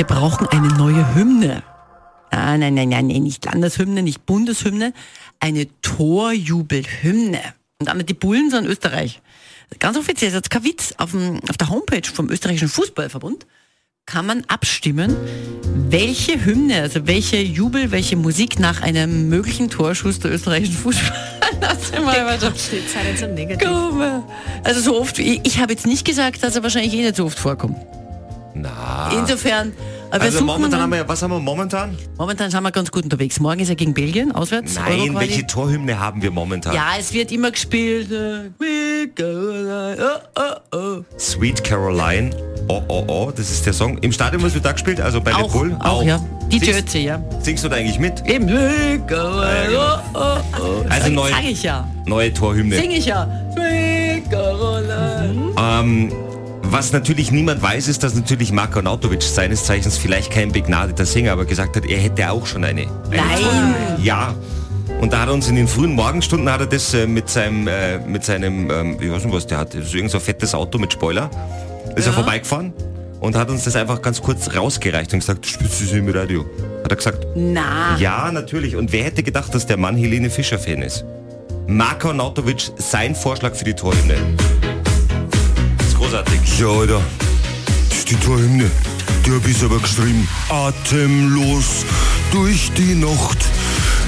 Wir brauchen eine neue Hymne. Ah, nein, nein, nein, nein, nicht Landeshymne, nicht Bundeshymne, eine Torjubelhymne. Und damit die Bullen sind Österreich. Ganz offiziell, das ist kein Witz, auf, dem, auf der Homepage vom österreichischen Fußballverbund kann man abstimmen, welche Hymne, also welche Jubel, welche Musik nach einem möglichen Torschuss der österreichischen Fußballer. Also so oft, ich, ich habe jetzt nicht gesagt, dass er wahrscheinlich eh nicht so oft vorkommt. Na. Insofern, aber Also suchen momentan haben wir, was haben wir momentan? momentan sind wir ganz gut unterwegs. Morgen ist er gegen Belgien, auswärts. Nein, welche Torhymne haben wir momentan? Ja, es wird immer gespielt. äh, oh, oh, oh. Sweet Caroline. Oh, oh, oh, das ist der Song. Im Stadion wird da gespielt, also bei Auch, Red Bull? auch, ja. Die Singst, ja. singst du da eigentlich mit? Eben. Oh, oh, oh. Also sag, neu- sag ich ja. Neue Torhymne. Sing ich ja. We Caroline. Ähm, was natürlich niemand weiß, ist, dass natürlich Marko Nautovic seines Zeichens vielleicht kein begnadeter Sänger, aber gesagt hat, er hätte auch schon eine. eine Nein. Ja. Und da hat er uns in den frühen Morgenstunden hat er das äh, mit seinem, äh, mit seinem, ähm, ich weiß nicht was der hat, so irgend so ein fettes Auto mit Spoiler, ist er vorbeigefahren und hat uns das einfach ganz kurz rausgereicht und gesagt, spielst du das im Radio? Hat er gesagt, Na. ja, natürlich. Und wer hätte gedacht, dass der Mann Helene Fischer-Fan ist? Marko Nautovic, sein Vorschlag für die Torhymne. Großartig. Ja, Alter. Das ist die Torhymne. Die hab ich aber geschrieben. Atemlos durch die Nacht.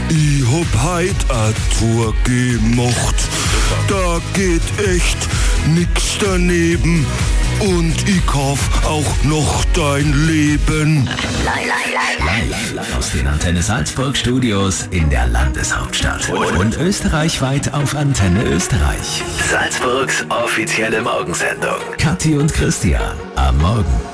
Ich hab heut ein Tor gemocht. Da geht echt nix daneben. Und ich kauf auch noch dein Leben. Live aus den Antenne Salzburg Studios in der Landeshauptstadt. Und österreichweit auf Antenne Österreich. Salzburgs offizielle Morgensendung. Kathi und Christian am Morgen.